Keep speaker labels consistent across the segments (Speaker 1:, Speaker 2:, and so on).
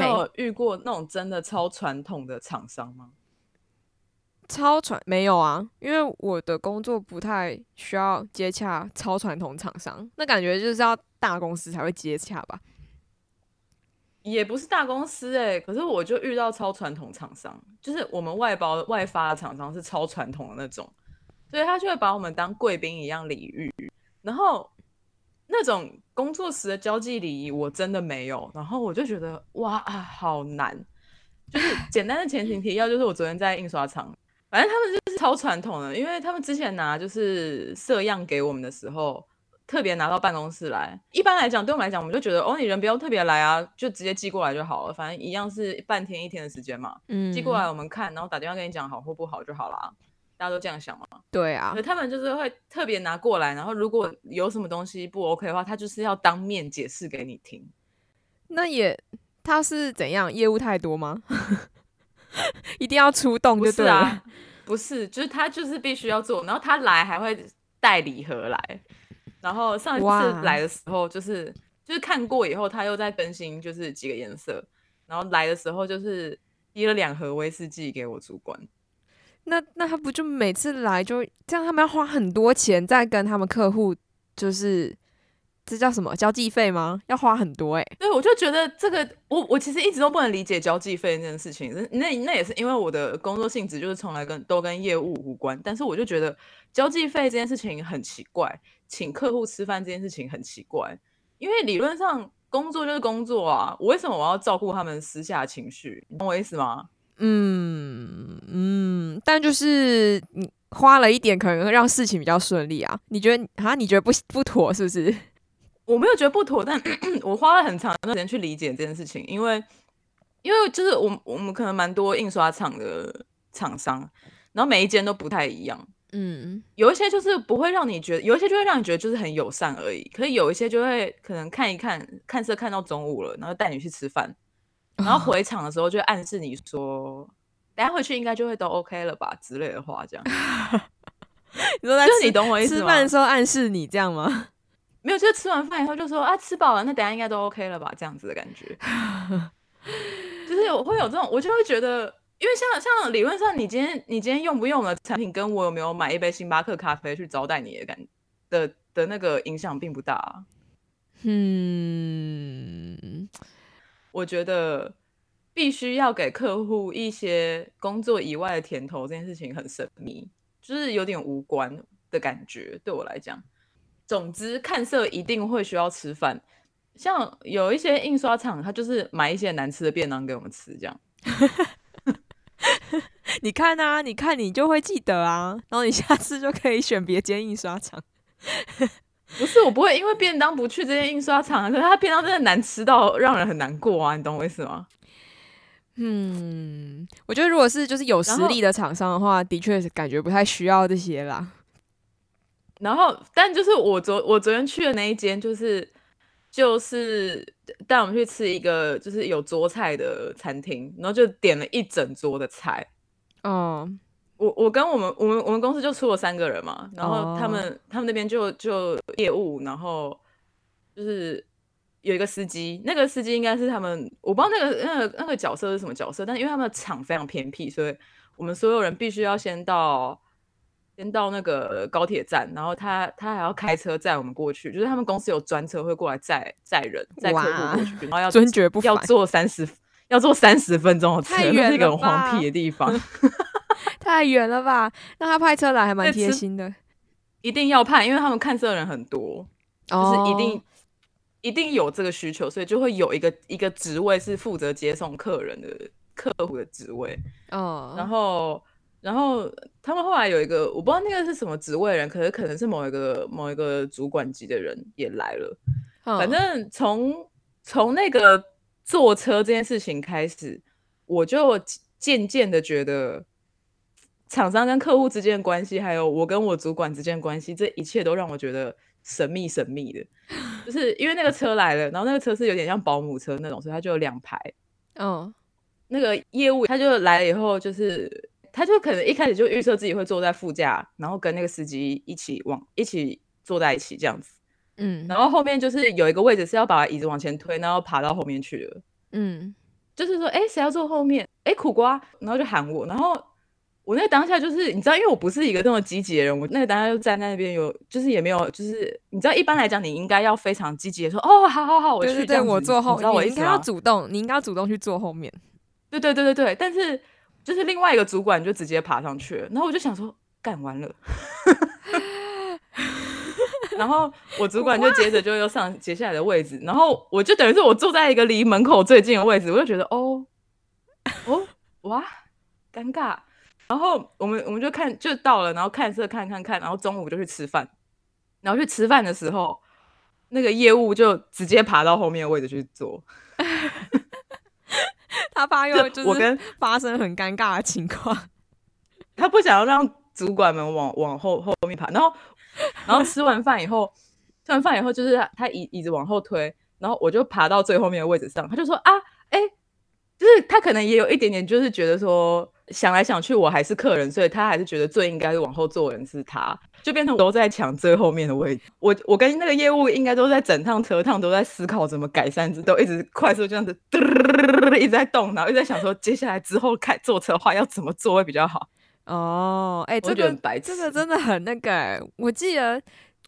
Speaker 1: 你有遇过那种真的超传统的厂商吗？
Speaker 2: 超传没有啊，因为我的工作不太需要接洽超传统厂商，那感觉就是要大公司才会接洽吧。
Speaker 1: 也不是大公司哎，可是我就遇到超传统厂商，就是我们外包外发的厂商是超传统的那种，所以他就会把我们当贵宾一样礼遇，然后那种工作时的交际礼仪我真的没有，然后我就觉得哇啊好难，就是 简单的前情提要，就是我昨天在印刷厂，反正他们就是超传统的，因为他们之前拿就是色样给我们的时候。特别拿到办公室来，一般来讲，对我们来讲，我们就觉得哦，你人不要特别来啊，就直接寄过来就好了，反正一样是半天一天的时间嘛。嗯，寄过来我们看，然后打电话跟你讲好或不好就好啦。大家都这样想嘛？
Speaker 2: 对啊。
Speaker 1: 可他们就是会特别拿过来，然后如果有什么东西不 OK 的话，他就是要当面解释给你听。
Speaker 2: 那也他是怎样？业务太多吗？一定要出动就对了？
Speaker 1: 不是，就是他就是必须要做，然后他来还会带礼盒来。然后上一次来的时候，就是就是看过以后，他又在更新，就是几个颜色。然后来的时候，就是提了两盒威士忌给我主管。
Speaker 2: 那那他不就每次来就这样？他们要花很多钱在跟他们客户，就是这叫什么交际费吗？要花很多哎。
Speaker 1: 对，我就觉得这个，我我其实一直都不能理解交际费这件事情。那那也是因为我的工作性质就是从来跟都跟业务无关。但是我就觉得交际费这件事情很奇怪。请客户吃饭这件事情很奇怪，因为理论上工作就是工作啊，我为什么我要照顾他们私下情绪？懂我意思吗？
Speaker 2: 嗯嗯，但就是你花了一点，可能会让事情比较顺利啊。你觉得啊？你觉得不不妥是不是？
Speaker 1: 我没有觉得不妥，但 我花了很长一段时间去理解这件事情，因为因为就是我我们可能蛮多印刷厂的厂商，然后每一间都不太一样。嗯，有一些就是不会让你觉得，有一些就会让你觉得就是很友善而已。可是有一些就会可能看一看，看色看到中午了，然后带你去吃饭，然后回场的时候就暗示你说，等下回去应该就会都 OK 了吧之类的话，这样。
Speaker 2: 你说在
Speaker 1: 就你懂我意思
Speaker 2: 吗？吃饭的时候暗示你这样吗？
Speaker 1: 没有，就是吃完饭以后就说啊，吃饱了，那等下应该都 OK 了吧，这样子的感觉。就是我会有这种，我就会觉得。因为像像理论上，你今天你今天用不用的产品，跟我有没有买一杯星巴克咖啡去招待你的感的的那个影响并不大。嗯，我觉得必须要给客户一些工作以外的甜头，这件事情很神秘，就是有点无关的感觉。对我来讲，总之看色一定会需要吃饭。像有一些印刷厂，他就是买一些难吃的便当给我们吃，这样。
Speaker 2: 你看啊，你看你就会记得啊，然后你下次就可以选别间印刷厂。
Speaker 1: 不是我不会因为便当不去这些印刷厂，可是它便当真的难吃到让人很难过啊，你懂我意思吗？
Speaker 2: 嗯，我觉得如果是就是有实力的厂商的话，的确是感觉不太需要这些啦。
Speaker 1: 然后，但就是我昨我昨天去的那一间，就是就是带我们去吃一个就是有桌菜的餐厅，然后就点了一整桌的菜。哦，我我跟我们我们我们公司就出了三个人嘛，然后他们他们那边就就业务，然后就是有一个司机，那个司机应该是他们，我不知道那个那个那个角色是什么角色，但因为他们的厂非常偏僻，所以我们所有人必须要先到先到那个高铁站，然后他他还要开车载我们过去，就是他们公司有专车会过来载载人载客户过去，然后要
Speaker 2: 尊爵不
Speaker 1: 要坐三十。要坐三十分钟的车，是一个很荒僻的地方
Speaker 2: 太远了吧？那他派车来还蛮贴心的，
Speaker 1: 一定要派，因为他们看车的人很多，就是一定一定有这个需求，所以就会有一个一个职位是负责接送客人的客户的职位。哦，然后然后他们后来有一个，我不知道那个是什么职位人，可是可能是某一个某一个主管级的人也来了。反正从从那个。坐车这件事情开始，我就渐渐的觉得，厂商跟客户之间的关系，还有我跟我主管之间的关系，这一切都让我觉得神秘神秘的。就是因为那个车来了，然后那个车是有点像保姆车那种，所以它就有两排。嗯，那个业务他就来了以后，就是他就可能一开始就预设自己会坐在副驾，然后跟那个司机一起往一起坐在一起这样子。嗯，然后后面就是有一个位置是要把椅子往前推，然后爬到后面去了。嗯，就是说，哎，谁要坐后面？哎，苦瓜，然后就喊我，然后我那当下就是你知道，因为我不是一个那么积极的人，我那个当下就站在那边，有就是也没有，就是你知道，一般来讲，你应该要非常积极的说，哦，好好好，我去，
Speaker 2: 对我坐后，
Speaker 1: 我
Speaker 2: 应该要主动，你应该要主动去坐后面。
Speaker 1: 对对对对对，但是就是另外一个主管就直接爬上去了，然后我就想说，干完了。然后我主管就接着就又上接下来的位置，然后我就等于是我坐在一个离门口最近的位置，我就觉得哦哦哇尴尬。然后我们我们就看就到了，然后看色看看看，然后中午就去吃饭。然后去吃饭的时候，那个业务就直接爬到后面的位置去坐。
Speaker 2: 他怕又就是我跟发生很尴尬的情况，
Speaker 1: 他不想要让主管们往往后后面爬，然后。然后吃完饭以后，吃完饭以后就是他椅椅子往后推，然后我就爬到最后面的位置上。他就说啊，哎，就是他可能也有一点点，就是觉得说想来想去我还是客人，所以他还是觉得最应该往后坐人是他，就变成都在抢最后面的位置。我我跟那个业务应该都在整趟车趟都在思考怎么改善，都一直快速这样子 一直在动，然后一直在想说接下来之后开坐车的话要怎么做会比较好。
Speaker 2: 哦，哎，这个这个真的很那个，我记得，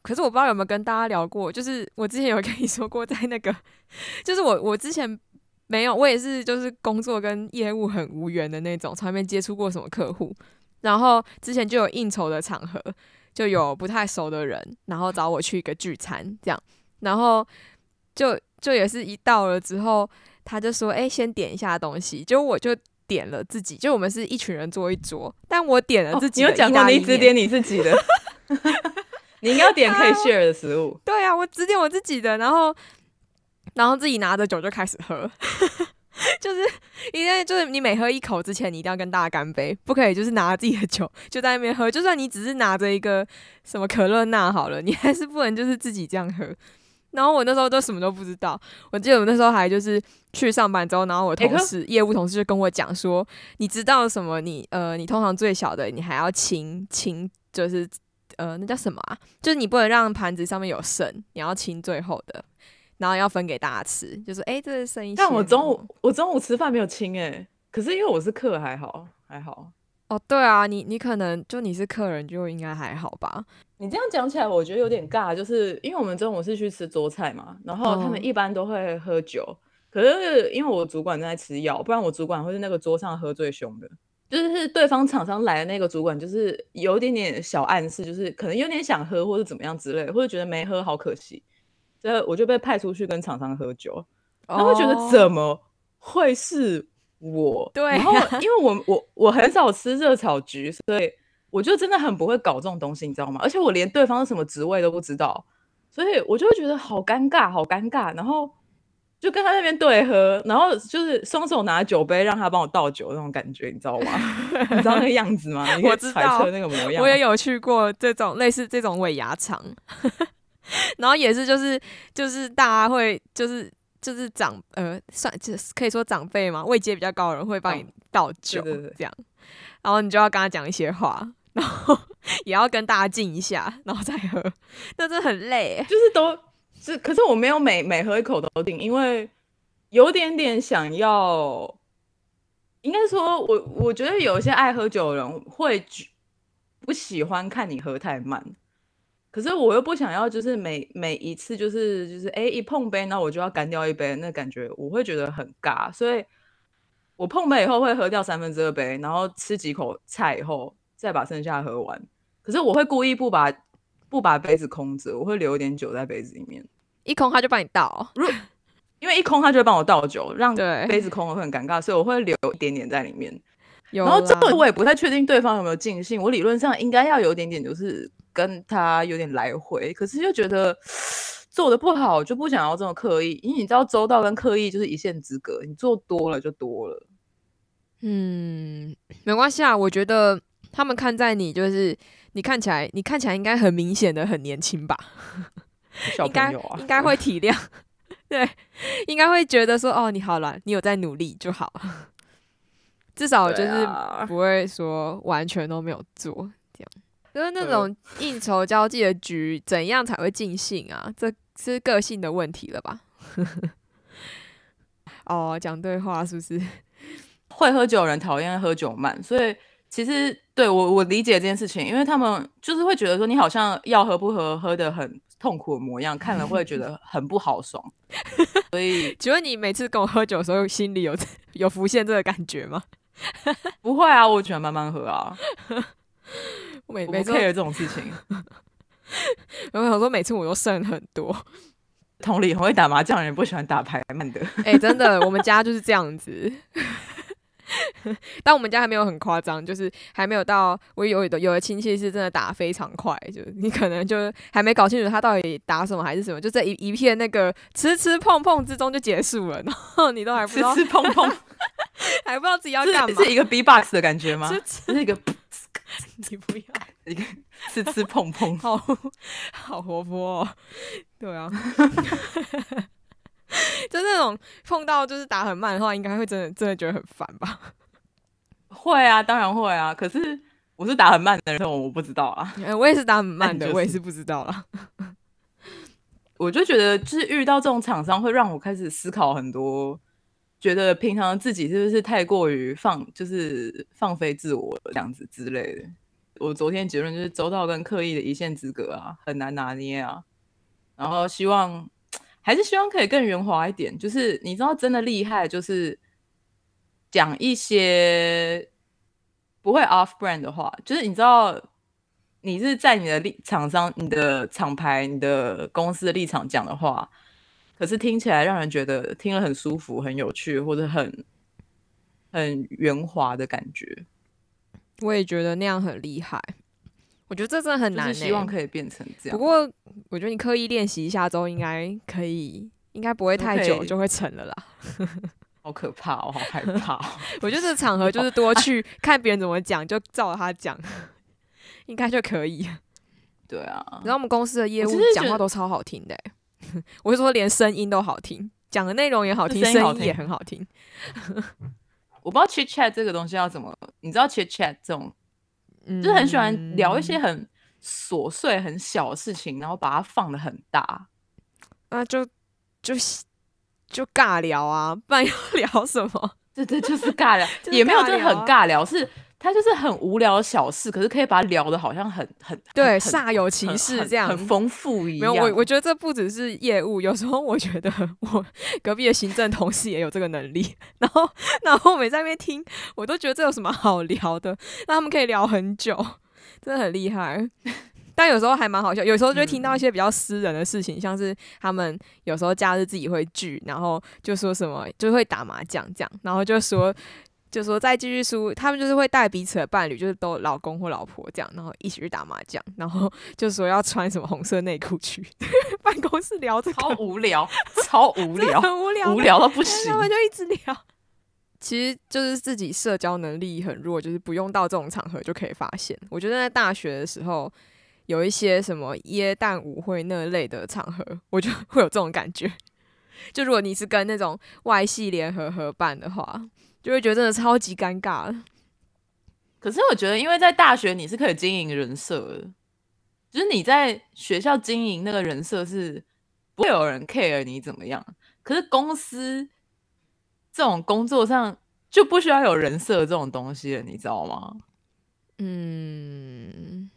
Speaker 2: 可是我不知道有没有跟大家聊过，就是我之前有跟你说过，在那个，就是我我之前没有，我也是就是工作跟业务很无缘的那种，从来没接触过什么客户，然后之前就有应酬的场合，就有不太熟的人，然后找我去一个聚餐，这样，然后就就也是一到了之后，他就说，哎，先点一下东西，就我就。点了自己，就我们是一群人坐一桌，但我点了自己。
Speaker 1: 你有讲过你只点你自己的，你应该点可以 share 的食物。
Speaker 2: 对啊，我只点我自己的，然后然后自己拿着酒就开始喝，就是因为就是你每喝一口之前，你一定要跟大家干杯，不可以就是拿自己的酒就在那边喝，就算你只是拿着一个什么可乐那好了，你还是不能就是自己这样喝。然后我那时候都什么都不知道，我记得我那时候还就是去上班之后，然后我同事业务同事就跟我讲说，你知道什么？你呃，你通常最小的，你还要清清，就是呃，那叫什么啊？就是你不能让盘子上面有剩，你要清最后的，然后要分给大家吃。就是哎，这是剩一。
Speaker 1: 但我中午我中午吃饭没有清哎，可是因为我是客，还好还好。
Speaker 2: 哦，对啊，你你可能就你是客人，就应该还好吧？
Speaker 1: 你这样讲起来，我觉得有点尬，就是因为我们中午是去吃桌菜嘛，然后他们一般都会喝酒，可是因为我主管正在吃药，不然我主管会是那个桌上喝最凶的，就是对方厂商来的那个主管，就是有一点点小暗示，就是可能有点想喝或者怎么样之类，或者觉得没喝好可惜，所以我就被派出去跟厂商喝酒，然后觉得怎么会是？我
Speaker 2: 对，
Speaker 1: 然后因为我我我很少吃热炒局，所以我就真的很不会搞这种东西，你知道吗？而且我连对方是什么职位都不知道，所以我就会觉得好尴尬，好尴尬。然后就跟他那边对喝，然后就是双手拿酒杯让他帮我倒酒那种感觉，你知道吗？你知道那个样子吗？
Speaker 2: 我知道
Speaker 1: 那个模样。
Speaker 2: 我也有去过这种类似这种尾牙场，然后也是就是就是大家会就是。就是长呃，算就是可以说长辈嘛，位阶比较高的人会帮你倒酒，这样，然后你就要跟他讲一些话，然后 也要跟大家敬一下，然后再喝，那真的很累。
Speaker 1: 就是都是，可是我没有每每喝一口都敬，因为有点点想要，应该说，我我觉得有一些爱喝酒的人会不喜欢看你喝太慢。可是我又不想要，就是每每一次就是就是哎一碰杯，那我就要干掉一杯，那感觉我会觉得很尬，所以我碰杯以后会喝掉三分之二杯，然后吃几口菜以后再把剩下喝完。可是我会故意不把不把杯子空着，我会留一点酒在杯子里面，
Speaker 2: 一空他就帮你倒，
Speaker 1: 因为一空他就会帮我倒酒，让杯子空了会很尴尬，所以我会留一点点在里面。然后这个我也不太确定对方有没有尽兴，我理论上应该要有一点点就是。跟他有点来回，可是又觉得做的不好，就不想要这么刻意。因为你知道，周到跟刻意就是一线之隔，你做多了就多了。
Speaker 2: 嗯，没关系啊，我觉得他们看在你就是你看起来，你看起来应该很明显的很年轻吧？
Speaker 1: 小朋友啊，
Speaker 2: 应该会 体谅，对，应该会觉得说哦，你好了，你有在努力就好，至少就是不会说完全都没有做。就是那种应酬交际的局，怎样才会尽兴啊？这是个性的问题了吧？哦，讲对话是不是？
Speaker 1: 会喝酒人讨厌喝酒慢，所以其实对我我理解这件事情，因为他们就是会觉得说你好像要喝不喝，喝的很痛苦的模样，看了会觉得很不好爽。所以，
Speaker 2: 请问你每次跟我喝酒的时候，心里有有浮现这个感觉吗？
Speaker 1: 不会啊，我喜欢慢慢喝啊。
Speaker 2: 每每次
Speaker 1: 有这种事情，
Speaker 2: 我想说每次我都剩很多。
Speaker 1: 同理，很会打麻将的人不喜欢打牌慢的。
Speaker 2: 哎，真的，我们家就是这样子。但我们家还没有很夸张，就是还没有到我有的有的亲戚是真的打非常快，就你可能就还没搞清楚他到底打什么还是什么，就在一一片那个吃吃碰碰之中就结束了，然后你都还不知道
Speaker 1: 吃吃碰碰，
Speaker 2: 还不知道自己要干
Speaker 1: 嘛，是一个 B box 的感觉吗？是一个，
Speaker 2: 你不要
Speaker 1: 你个吃吃碰碰，
Speaker 2: 好好活泼，哦，对啊。就那种碰到就是打很慢的话，应该会真的真的觉得很烦吧？
Speaker 1: 会啊，当然会啊。可是我是打很慢的人，我不知道啊。
Speaker 2: 我也是打很慢的，我也是不知道啦。
Speaker 1: 我就觉得，就是遇到这种厂商，会让我开始思考很多，觉得平常自己是不是太过于放，就是放飞自我这样子之类的。我昨天结论就是，周到跟刻意的一线之隔啊，很难拿捏啊。然后希望。还是希望可以更圆滑一点，就是你知道真的厉害，就是讲一些不会 off brand 的话，就是你知道你是在你的立厂商、你的厂牌、你的公司的立场讲的话，可是听起来让人觉得听了很舒服、很有趣，或者很很圆滑的感觉。
Speaker 2: 我也觉得那样很厉害。我觉得这真的很难，
Speaker 1: 希望可以变成这样。
Speaker 2: 不过，我觉得你刻意练习一下之后，应该可以，应该不会太久就会成了啦。
Speaker 1: 好可怕哦，好害怕。
Speaker 2: 我觉得这个场合就是多去 看别人怎么讲，就照他讲，应该就可以。
Speaker 1: 对啊，
Speaker 2: 然后我们公司的业务讲话都超好听的，我是说连声音都好听，讲的内容也好听，声音也很好听。
Speaker 1: 我不知道 chit chat 这个东西要怎么，你知道 chit chat 这种。就是很喜欢聊一些很琐碎、很小的事情，然后把它放的很大，
Speaker 2: 那就就就尬聊啊，不然要聊什么？
Speaker 1: 对对，就是尬聊，也没有真的很尬聊，是。他就是很无聊的小事，可是可以把它聊的好像很很
Speaker 2: 对煞有其事这样，
Speaker 1: 很丰富一样。
Speaker 2: 没有，我我觉得这不只是业务，有时候我觉得我隔壁的行政同事也有这个能力。然后，然后我每在那边听，我都觉得这有什么好聊的？那他们可以聊很久，真的很厉害。但有时候还蛮好笑，有时候就会听到一些比较私人的事情，像是他们有时候假日自己会聚，然后就说什么就会打麻将这样，然后就说。就说再继续输，他们就是会带彼此的伴侣，就是都老公或老婆这样，然后一起去打麻将，然后 就说要穿什么红色内裤去办公室聊，
Speaker 1: 超无聊，超无聊，
Speaker 2: 很无聊，
Speaker 1: 无聊到不行。
Speaker 2: 他们就一直聊，其实就是自己社交能力很弱，就是不用到这种场合就可以发现。我觉得在大学的时候，有一些什么耶诞舞会那类的场合，我就 会有这种感觉。就如果你是跟那种外系联合合办的话。就会觉得真的超级尴尬。
Speaker 1: 可是我觉得，因为在大学你是可以经营人设的，就是你在学校经营那个人设是不会有人 care 你怎么样。可是公司这种工作上就不需要有人设这种东西了，你知道吗？嗯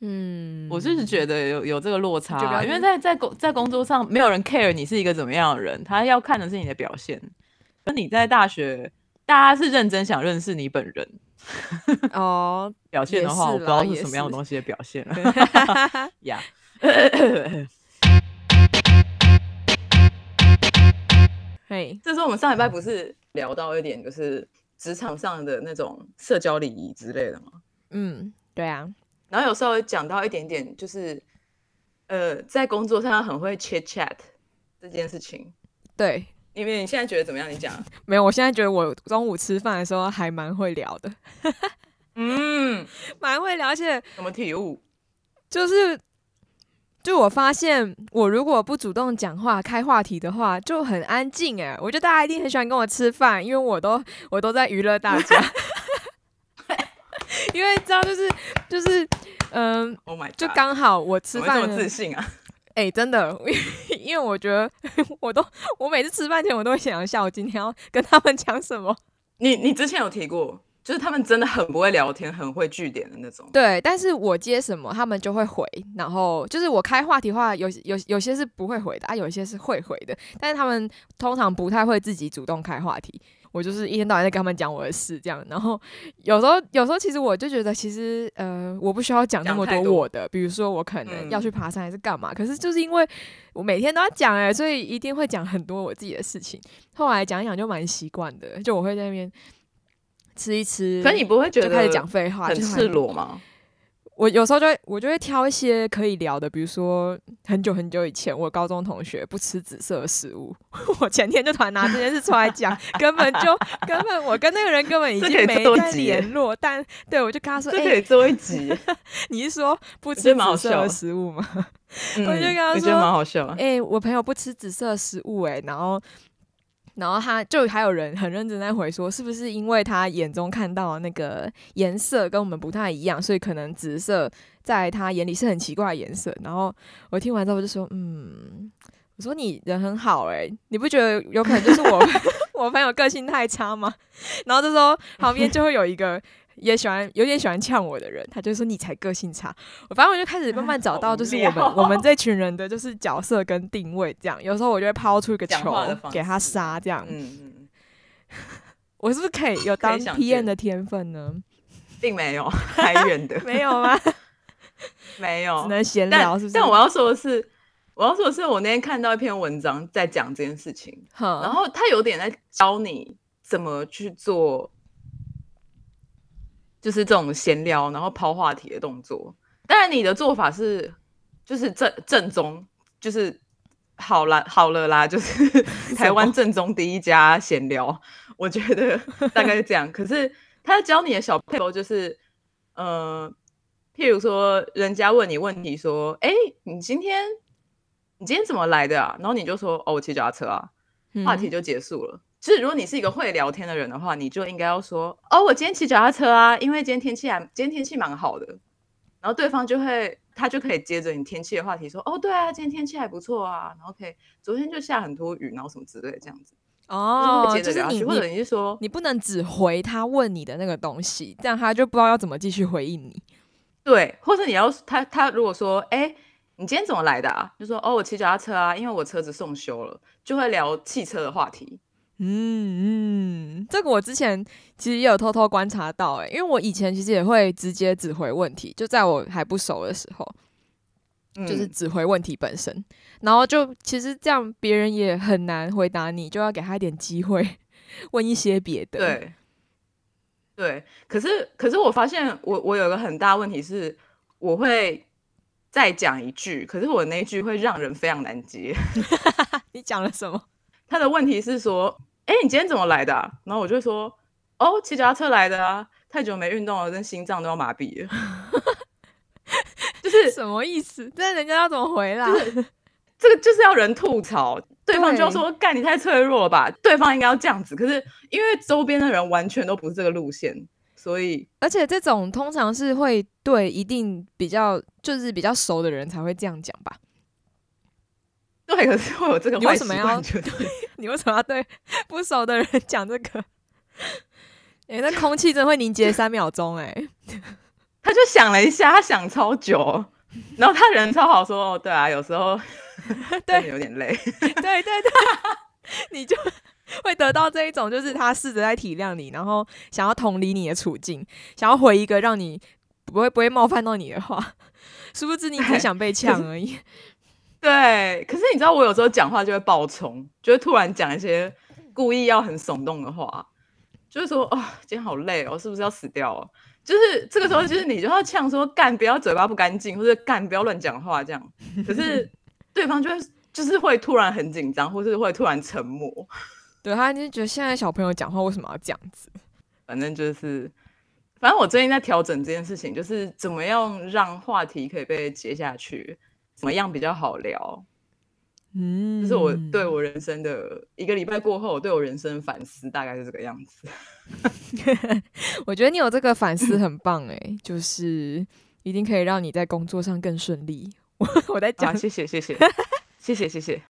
Speaker 1: 嗯，我就是觉得有有这个落差，因为在在工在工作上没有人 care 你是一个怎么样的人，他要看的是你的表现。那你在大学，大家是认真想认识你本人哦。表现的话，我不知道是什么样的东西的表现了。呀，
Speaker 2: 嘿，
Speaker 1: 这是我们上礼拜不是聊到一点，就是职场上的那种社交礼仪之类的吗？
Speaker 2: 嗯，对啊。
Speaker 1: 然后有时候讲到一点点，就是呃，在工作上很会 chit chat 这件事情，
Speaker 2: 对。
Speaker 1: 因为你现在觉得怎么样？你讲
Speaker 2: 没有？我现在觉得我中午吃饭的时候还蛮会聊的，嗯，蛮会聊。而且
Speaker 1: 什么体悟？
Speaker 2: 就是，就我发现，我如果不主动讲话、开话题的话，就很安静。哎，我觉得大家一定很喜欢跟我吃饭，因为我都我都在娱乐大家。因为知道，就是就是，嗯
Speaker 1: ，，Oh
Speaker 2: 就刚好我吃饭
Speaker 1: 这么自信啊。
Speaker 2: 哎，真的，因为我觉得 我都我每次吃饭前我都会想一下，我今天要跟他们讲什么。
Speaker 1: 你你之前有提过，就是他们真的很不会聊天，很会据点的那种。
Speaker 2: 对，但是我接什么，他们就会回。然后就是我开话题话，有有有些是不会回的啊，有一些是会回的，但是他们通常不太会自己主动开话题。我就是一天到晚在跟他们讲我的事，这样。然后有时候，有时候其实我就觉得，其实呃，我不需要讲那么多我的。比如说，我可能要去爬山还是干嘛。可是就是因为我每天都要讲哎，所以一定会讲很多我自己的事情。后来讲一讲就蛮习惯的，就我会在那边吃一吃。
Speaker 1: 可你不会觉得
Speaker 2: 开始讲废话，
Speaker 1: 很赤裸吗？
Speaker 2: 我有时候就会，我就会挑一些可以聊的，比如说很久很久以前，我高中同学不吃紫色的食物，我前天就突然拿这件事出来讲，根本就根本我跟那个人根本已经没在联络，但对我就跟他说，
Speaker 1: 这可以做一集。
Speaker 2: 你是说不吃紫色的食物吗？我就跟他说，
Speaker 1: 蛮好笑。
Speaker 2: 哎，我朋友不吃紫色食物，哎，然后。然后他就还有人很认真在回说，是不是因为他眼中看到那个颜色跟我们不太一样，所以可能紫色在他眼里是很奇怪的颜色。然后我听完之后就说，嗯，我说你人很好哎，你不觉得有可能就是我 我朋友个性太差吗？然后就说旁边就会有一个。也喜欢有点喜欢呛我的人，他就说你才个性差。我反正我就开始慢慢找到，就是我们我们这群人的就是角色跟定位这样。有时候我就会抛出一个球给他杀，这样。嗯嗯。我是不是可以有当 P N 的天分呢？
Speaker 1: 并没有，太远的。
Speaker 2: 没有吗？
Speaker 1: 没有，
Speaker 2: 只能闲聊，是不是？
Speaker 1: 但我要说的是，我要说的是，我那天看到一篇文章在讲这件事情，然后他有点在教你怎么去做。就是这种闲聊，然后抛话题的动作。当然，你的做法是就是正正宗，就是好啦好了啦，就是台湾正宗第一家闲聊。我觉得大概是这样。可是他教你的小配合就是，呃，譬如说，人家问你问题说：“哎，你今天你今天怎么来的啊？”然后你就说：“哦，我骑脚踏车啊。”话题就结束了。其实，如果你是一个会聊天的人的话，你就应该要说：“哦，我今天骑脚踏车啊，因为今天天气还今天天气蛮好的。”然后对方就会他就可以接着你天气的话题说：“哦，对啊，今天天气还不错啊。”然后可以昨天就下很多雨，然后什么之类这样子。
Speaker 2: 哦，
Speaker 1: 就是你或者你是说
Speaker 2: 你不能只回他问你的那个东西，这样他就不知道要怎么继续回应你。
Speaker 1: 对，或者你要他他如果说：“哎，你今天怎么来的啊？”就说：“哦，我骑脚踏车啊，因为我车子送修了。”就会聊汽车的话题。
Speaker 2: 嗯嗯，这个我之前其实也有偷偷观察到，哎，因为我以前其实也会直接指回问题，就在我还不熟的时候，就是指回问题本身，然后就其实这样别人也很难回答你，就要给他一点机会问一些别的。
Speaker 1: 对，对，可是可是我发现我我有个很大问题是，我会再讲一句，可是我那句会让人非常难接。
Speaker 2: 你讲了什么？
Speaker 1: 他的问题是说。哎，你今天怎么来的？然后我就说，哦，骑脚踏车来的啊，太久没运动了，跟心脏都要麻痹了。就是
Speaker 2: 什么意思？那人家要怎么回来？
Speaker 1: 这个就是要人吐槽，对方就要说，干你太脆弱了吧？对方应该要这样子。可是因为周边的人完全都不是这个路线，所以
Speaker 2: 而且这种通常是会对一定比较就是比较熟的人才会这样讲吧。
Speaker 1: 对，可是会有这个坏习惯。
Speaker 2: 你为什么要对不熟的人讲这个？哎，那空气真会凝结三秒钟哎！
Speaker 1: 他就想了一下，他想超久，然后他人超好，说：“哦，对啊，有时候 对有点累。”
Speaker 2: 对对对，你就会得到这一种，就是他试着在体谅你，然后想要同理你的处境，想要回一个让你不会不会冒犯到你的话，殊不知你只想被呛而已。
Speaker 1: 对，可是你知道我有时候讲话就会爆冲，就会突然讲一些故意要很耸动的话，就是说哦，今天好累哦，是不是要死掉？哦？就是这个时候，就是你就要呛说干，不要嘴巴不干净，或者干不要乱讲话这样。可是对方就会就是会突然很紧张，或是会突然沉默。
Speaker 2: 对他就觉得现在小朋友讲话为什么要这样子？
Speaker 1: 反正就是，反正我最近在调整这件事情，就是怎么样让话题可以被接下去。怎么样比较好聊？嗯，这是我对我人生的一个礼拜过后对我人生反思，大概是这个样子。
Speaker 2: 我觉得你有这个反思很棒哎，就是一定可以让你在工作上更顺利。我 我在讲，
Speaker 1: 谢谢谢谢谢谢谢谢。